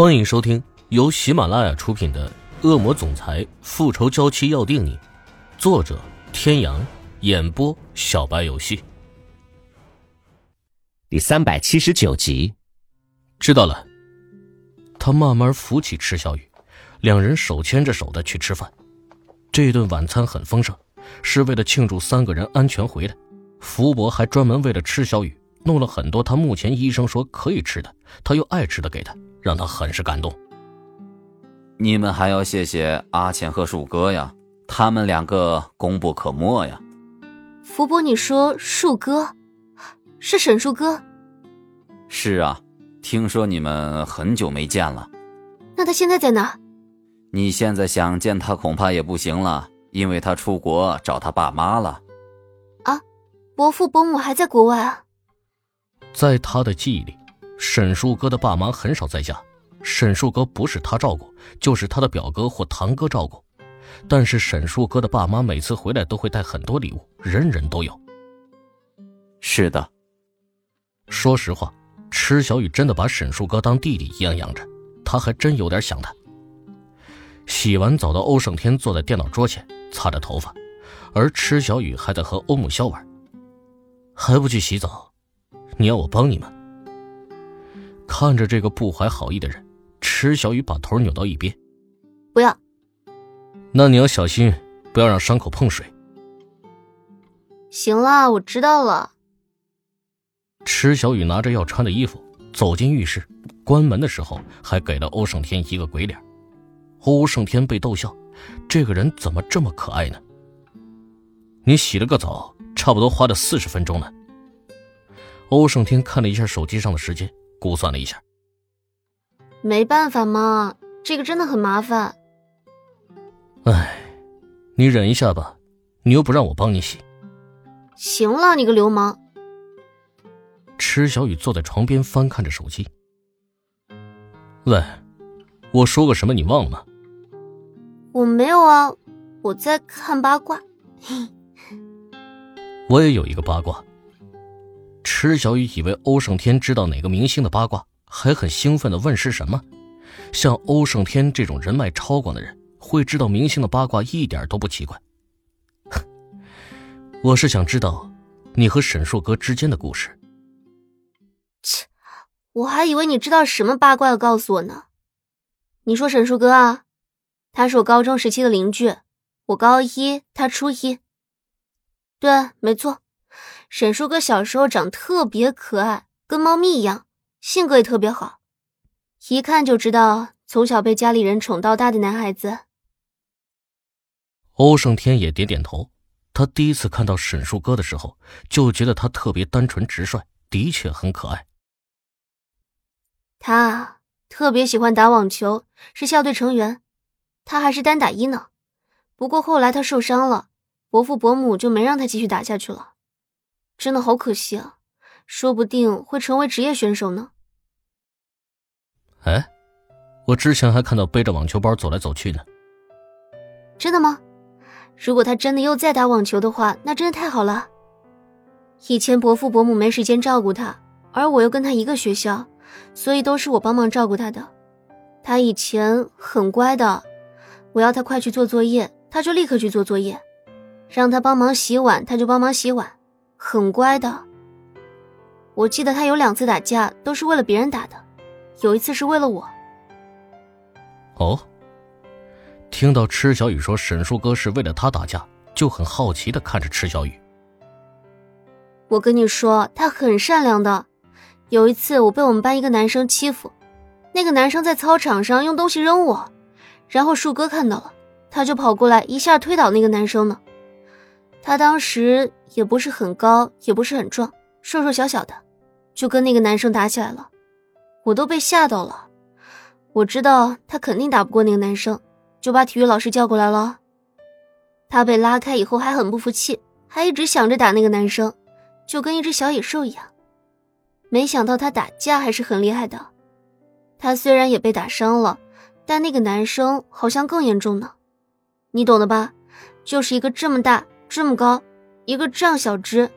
欢迎收听由喜马拉雅出品的《恶魔总裁复仇娇妻要定你》，作者：天阳，演播：小白游戏。第三百七十九集，知道了。他慢慢扶起池小雨，两人手牵着手的去吃饭。这顿晚餐很丰盛，是为了庆祝三个人安全回来。福伯还专门为了吃小雨弄了很多他目前医生说可以吃的，他又爱吃的给他。让他很是感动。你们还要谢谢阿浅和树哥呀，他们两个功不可没呀。福伯，你说树哥是沈树哥？是啊，听说你们很久没见了。那他现在在哪？你现在想见他恐怕也不行了，因为他出国找他爸妈了。啊，伯父伯母还在国外啊？在他的记忆里。沈树哥的爸妈很少在家，沈树哥不是他照顾，就是他的表哥或堂哥照顾。但是沈树哥的爸妈每次回来都会带很多礼物，人人都有。是的，说实话，池小雨真的把沈树哥当弟弟一样养着，他还真有点想他。洗完澡的欧胜天坐在电脑桌前擦着头发，而池小雨还在和欧姆萧玩。还不去洗澡？你要我帮你吗？看着这个不怀好意的人，池小雨把头扭到一边。不要。那你要小心，不要让伤口碰水。行了，我知道了。池小雨拿着要穿的衣服走进浴室，关门的时候还给了欧胜天一个鬼脸。欧胜天被逗笑，这个人怎么这么可爱呢？你洗了个澡，差不多花了四十分钟呢。欧胜天看了一下手机上的时间。估算了一下，没办法嘛，这个真的很麻烦。哎，你忍一下吧，你又不让我帮你洗。行了，你个流氓！池小雨坐在床边翻看着手机。喂，我说过什么？你忘了吗？我没有啊，我在看八卦。我也有一个八卦。池小雨以为欧胜天知道哪个明星的八卦，还很兴奋的问是什么。像欧胜天这种人脉超广的人，会知道明星的八卦一点都不奇怪。我是想知道你和沈硕哥之间的故事。切，我还以为你知道什么八卦要告诉我呢。你说沈硕哥啊，他是我高中时期的邻居，我高一，他初一。对，没错。沈叔哥小时候长特别可爱，跟猫咪一样，性格也特别好，一看就知道从小被家里人宠到大的男孩子。欧胜天也点点头，他第一次看到沈叔哥的时候，就觉得他特别单纯直率，的确很可爱。他特别喜欢打网球，是校队成员，他还是单打一呢。不过后来他受伤了，伯父伯母就没让他继续打下去了。真的好可惜啊，说不定会成为职业选手呢。哎，我之前还看到背着网球包走来走去呢。真的吗？如果他真的又在打网球的话，那真的太好了。以前伯父伯母没时间照顾他，而我又跟他一个学校，所以都是我帮忙照顾他的。他以前很乖的，我要他快去做作业，他就立刻去做作业；让他帮忙洗碗，他就帮忙洗碗。很乖的。我记得他有两次打架都是为了别人打的，有一次是为了我。哦，听到池小雨说沈树哥是为了他打架，就很好奇的看着池小雨。我跟你说，他很善良的。有一次我被我们班一个男生欺负，那个男生在操场上用东西扔我，然后树哥看到了，他就跑过来一下推倒那个男生呢。他当时也不是很高，也不是很壮，瘦瘦小小的，就跟那个男生打起来了，我都被吓到了。我知道他肯定打不过那个男生，就把体育老师叫过来了。他被拉开以后还很不服气，还一直想着打那个男生，就跟一只小野兽一样。没想到他打架还是很厉害的。他虽然也被打伤了，但那个男生好像更严重呢，你懂的吧？就是一个这么大。这么高，一个这样小只，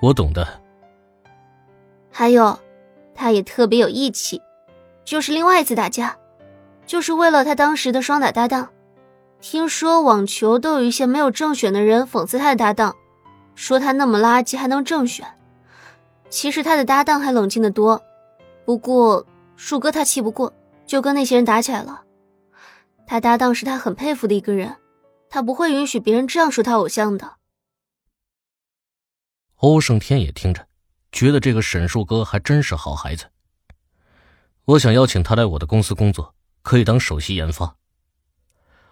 我懂的。还有，他也特别有义气，就是另外一次打架，就是为了他当时的双打搭档。听说网球都有一些没有正选的人讽刺他的搭档，说他那么垃圾还能正选。其实他的搭档还冷静的多，不过树哥他气不过，就跟那些人打起来了。他搭档是他很佩服的一个人，他不会允许别人这样说他偶像的。欧胜天也听着，觉得这个沈树哥还真是好孩子。我想邀请他来我的公司工作，可以当首席研发。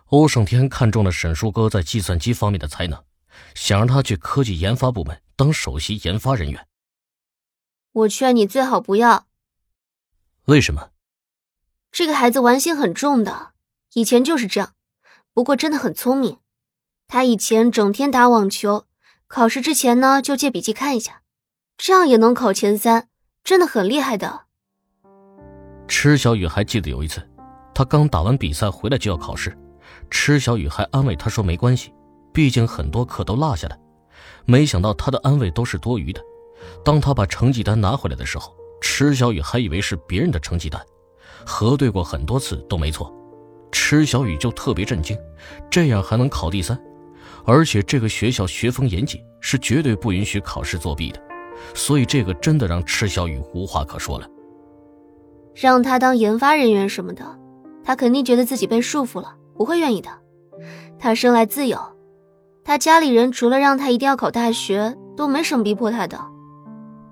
欧胜天看中了沈树哥在计算机方面的才能，想让他去科技研发部门当首席研发人员。我劝你最好不要。为什么？这个孩子玩心很重的，以前就是这样，不过真的很聪明。他以前整天打网球，考试之前呢就借笔记看一下，这样也能考前三，真的很厉害的。池小雨还记得有一次，他刚打完比赛回来就要考试。池小雨还安慰他说：“没关系，毕竟很多课都落下了。”没想到他的安慰都是多余的。当他把成绩单拿回来的时候，池小雨还以为是别人的成绩单，核对过很多次都没错。池小雨就特别震惊，这样还能考第三？而且这个学校学风严谨，是绝对不允许考试作弊的。所以这个真的让池小雨无话可说了。让他当研发人员什么的，他肯定觉得自己被束缚了。不会愿意的，他生来自由，他家里人除了让他一定要考大学，都没什么逼迫他的，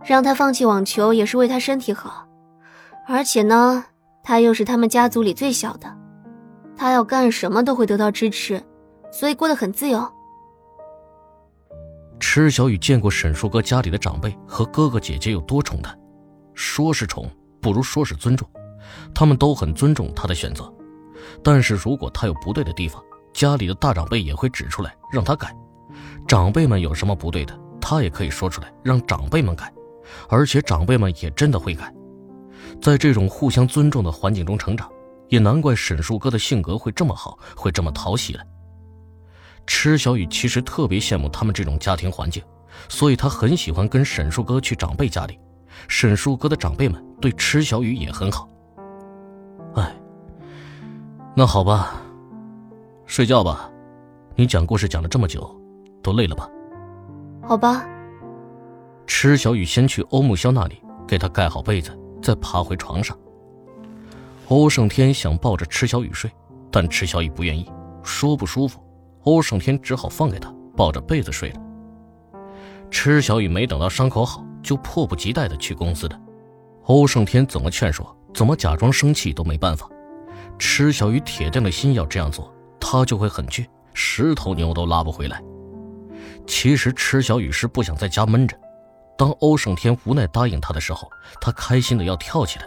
让他放弃网球也是为他身体好，而且呢，他又是他们家族里最小的，他要干什么都会得到支持，所以过得很自由。池小雨见过沈树哥家里的长辈和哥哥姐姐有多宠他，说是宠，不如说是尊重，他们都很尊重他的选择。但是如果他有不对的地方，家里的大长辈也会指出来让他改。长辈们有什么不对的，他也可以说出来让长辈们改，而且长辈们也真的会改。在这种互相尊重的环境中成长，也难怪沈树哥的性格会这么好，会这么讨喜了。池小雨其实特别羡慕他们这种家庭环境，所以他很喜欢跟沈树哥去长辈家里。沈树哥的长辈们对池小雨也很好。哎。那好吧，睡觉吧。你讲故事讲了这么久，都累了吧？好吧。池小雨先去欧木萧那里给他盖好被子，再爬回床上。欧胜天想抱着池小雨睡，但池小雨不愿意，说不舒服。欧胜天只好放给他抱着被子睡了。池小雨没等到伤口好，就迫不及待的去公司的。欧胜天怎么劝说，怎么假装生气都没办法。池小雨铁定了心要这样做，他就会很倔，十头牛都拉不回来。其实池小雨是不想在家闷着。当欧胜天无奈答应他的时候，他开心的要跳起来。